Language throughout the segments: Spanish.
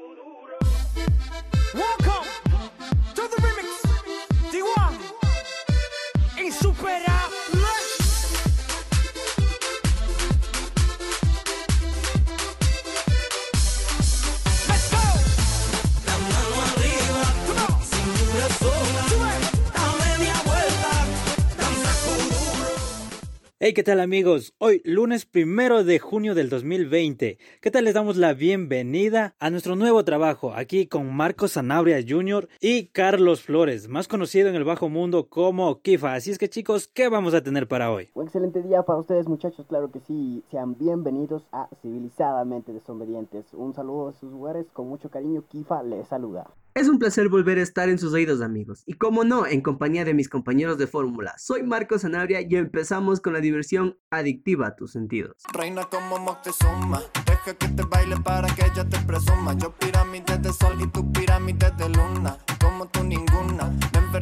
القلوب ¿qué tal amigos? Hoy, lunes primero de junio del 2020. ¿Qué tal les damos la bienvenida a nuestro nuevo trabajo aquí con Marcos Sanabria Jr. y Carlos Flores, más conocido en el bajo mundo como Kifa? Así es que chicos, ¿qué vamos a tener para hoy? Un excelente día para ustedes muchachos, claro que sí. Sean bienvenidos a Civilizadamente Desobedientes. Un saludo a sus lugares, con mucho cariño, Kifa les saluda. Es un placer volver a estar en sus oídos amigos, y como no, en compañía de mis compañeros de fórmula. Soy Marcos Sanabria y empezamos con la diversión adictiva a tus sentidos. Reina como Moctezuma, deja que te baile para que ella te presuma. Yo pirámide de sol y tú pirámide de luna, como tú ninguna. Me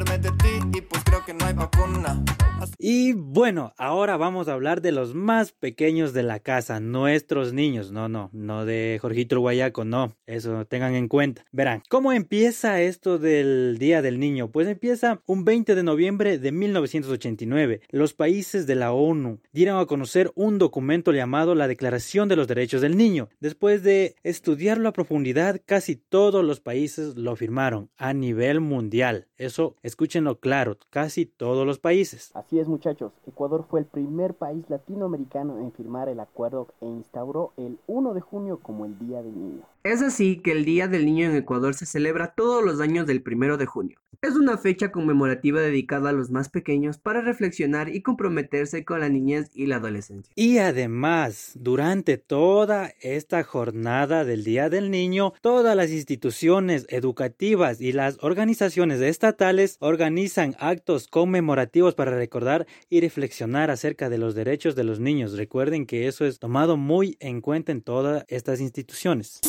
Y bueno, ahora vamos a hablar de los más pequeños de la casa, nuestros niños. No, no, no de Jorgito Guayaco, no, eso tengan en cuenta. Verán, ¿cómo empieza esto del Día del Niño? Pues empieza un 20 de noviembre de 1989. Los países de la ONU dieron a conocer un documento llamado la Declaración de los Derechos del Niño. Después de estudiarlo a profundidad, casi todos los países lo firmaron a nivel mundial. Eso, escúchenlo claro, casi todos los países. Así es muchachos, Ecuador fue el primer país latinoamericano en firmar el acuerdo e instauró el 1 de junio como el Día del Niño. Es así que el Día del Niño en Ecuador se celebra todos los años del 1 de junio. Es una fecha conmemorativa dedicada a los más pequeños para reflexionar y comprometerse con la niñez y la adolescencia. Y además, durante toda esta jornada del Día del Niño, todas las instituciones educativas y las organizaciones estatales organizan actos conmemorativos para recordar y reflexionar acerca de los derechos de los niños. Recuerden que eso es tomado muy en cuenta en todas estas instituciones.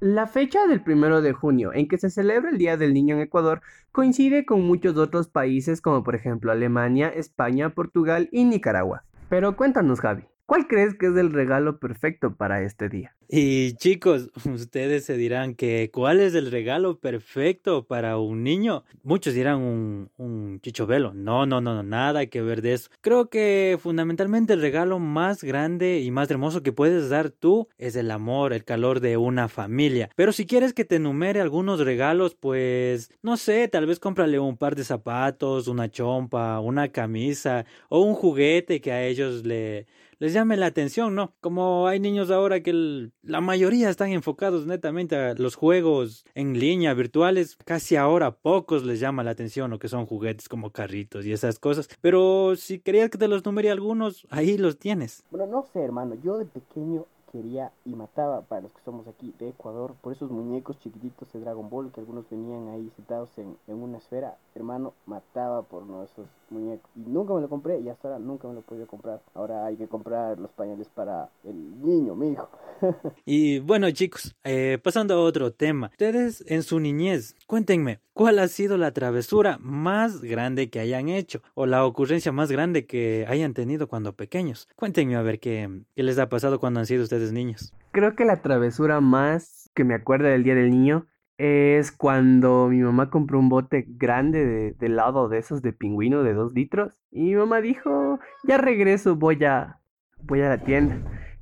La fecha del primero de junio en que se celebra el Día del Niño en Ecuador coincide con muchos otros países como por ejemplo Alemania, España, Portugal y Nicaragua. Pero cuéntanos Javi, ¿cuál crees que es el regalo perfecto para este día? Y chicos, ustedes se dirán que ¿cuál es el regalo perfecto para un niño? Muchos dirán un, un chichovelo. No, no, no, no, nada que ver de eso. Creo que fundamentalmente el regalo más grande y más hermoso que puedes dar tú es el amor, el calor de una familia. Pero si quieres que te enumere algunos regalos, pues no sé, tal vez cómprale un par de zapatos, una chompa, una camisa o un juguete que a ellos le les llame la atención, ¿no? Como hay niños ahora que la mayoría están enfocados netamente a los juegos en línea, virtuales. Casi ahora pocos les llama la atención lo que son juguetes como carritos y esas cosas. Pero si querías que te los numere algunos, ahí los tienes. Bueno, no sé, hermano, yo de pequeño quería y mataba para los que somos aquí de Ecuador. Por esos muñecos chiquititos de Dragon Ball que algunos venían ahí sentados en, en una esfera hermano mataba por esos muñecos. Y nunca me lo compré y hasta ahora nunca me lo he podido comprar. Ahora hay que comprar los pañales para el niño mi hijo. Y bueno chicos eh, pasando a otro tema. Ustedes en su niñez cuéntenme cuál ha sido la travesura más grande que hayan hecho o la ocurrencia más grande que hayan tenido cuando pequeños. Cuéntenme a ver qué, qué les ha pasado cuando han sido ustedes niños creo que la travesura más que me acuerda del día del niño es cuando mi mamá compró un bote grande de, helado de esos de pingüino de dos litros. Y mi mamá dijo, ya regreso, voy a, voy a la tienda.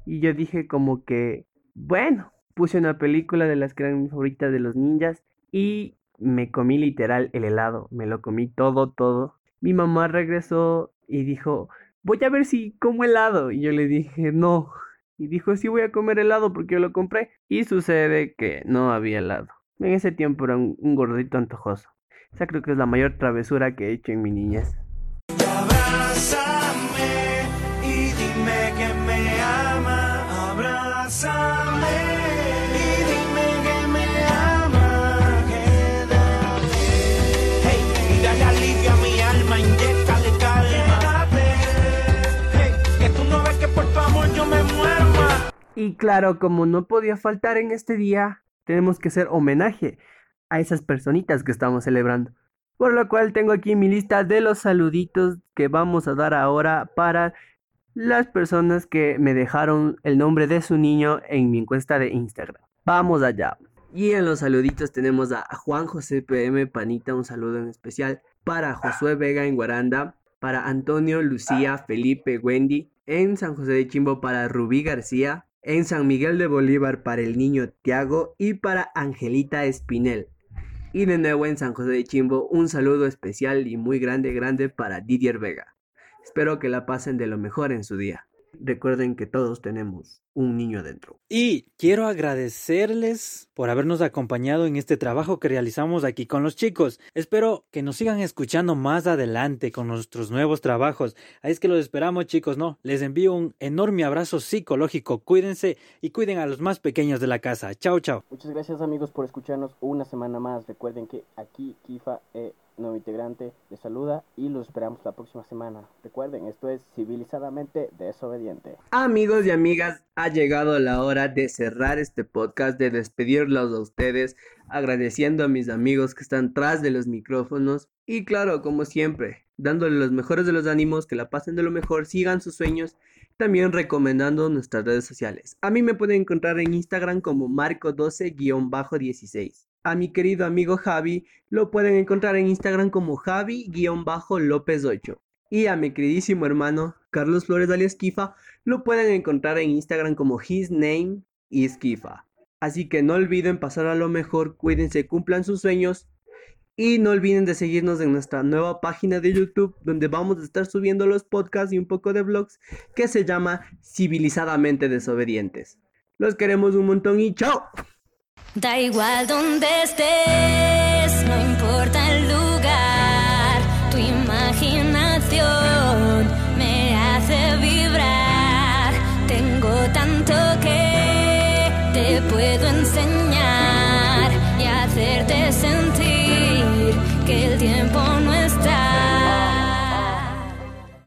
Y yo dije como que, bueno, puse una película de las que eran mis favoritas de los ninjas y me comí literal el helado, me lo comí todo, todo. Mi mamá regresó y dijo, voy a ver si como helado. Y yo le dije, no. Y dijo, sí voy a comer helado porque yo lo compré. Y sucede que no había helado. En ese tiempo era un, gordito antojoso. Esa creo que es la mayor travesura que he hecho en mi niñez. Y dime que me ama. Y claro, como no podía faltar en este día, tenemos que hacer homenaje a esas personitas que estamos celebrando. Por lo cual tengo aquí mi lista de los saluditos que vamos a dar ahora para las personas que me dejaron el nombre de su niño en mi encuesta de Instagram. Vamos allá. Y en los saluditos tenemos a Juan José PM Panita, un saludo en especial para Josué Vega en Guaranda, para Antonio, Lucía, Felipe, Wendy, en San José de Chimbo para Rubí García, en San Miguel de Bolívar para el niño Tiago y para Angelita Espinel. Y de nuevo en San José de Chimbo, un saludo especial y muy grande, grande para Didier Vega. Espero que la pasen de lo mejor en su día. Recuerden que todos tenemos un niño adentro. Y quiero agradecerles por habernos acompañado en este trabajo que realizamos aquí con los chicos. Espero que nos sigan escuchando más adelante con nuestros nuevos trabajos. Ahí es que los esperamos chicos, ¿no? Les envío un enorme abrazo psicológico. Cuídense y cuiden a los más pequeños de la casa. Chao, chao. Muchas gracias amigos por escucharnos una semana más. Recuerden que aquí Kifa... Eh nuevo integrante les saluda y los esperamos la próxima semana. Recuerden, esto es civilizadamente desobediente. Amigos y amigas, ha llegado la hora de cerrar este podcast, de despedirlos a ustedes, agradeciendo a mis amigos que están tras de los micrófonos y claro, como siempre, dándole los mejores de los ánimos, que la pasen de lo mejor, sigan sus sueños también recomendando nuestras redes sociales. A mí me pueden encontrar en Instagram como marco12-16. A mi querido amigo Javi lo pueden encontrar en Instagram como Javi-López8. Y a mi queridísimo hermano Carlos Flores alias Kifa lo pueden encontrar en Instagram como His Name is Kifa. Así que no olviden pasar a lo mejor, cuídense, cumplan sus sueños y no olviden de seguirnos en nuestra nueva página de YouTube donde vamos a estar subiendo los podcasts y un poco de vlogs que se llama Civilizadamente Desobedientes. Los queremos un montón y chao. Da igual donde estés.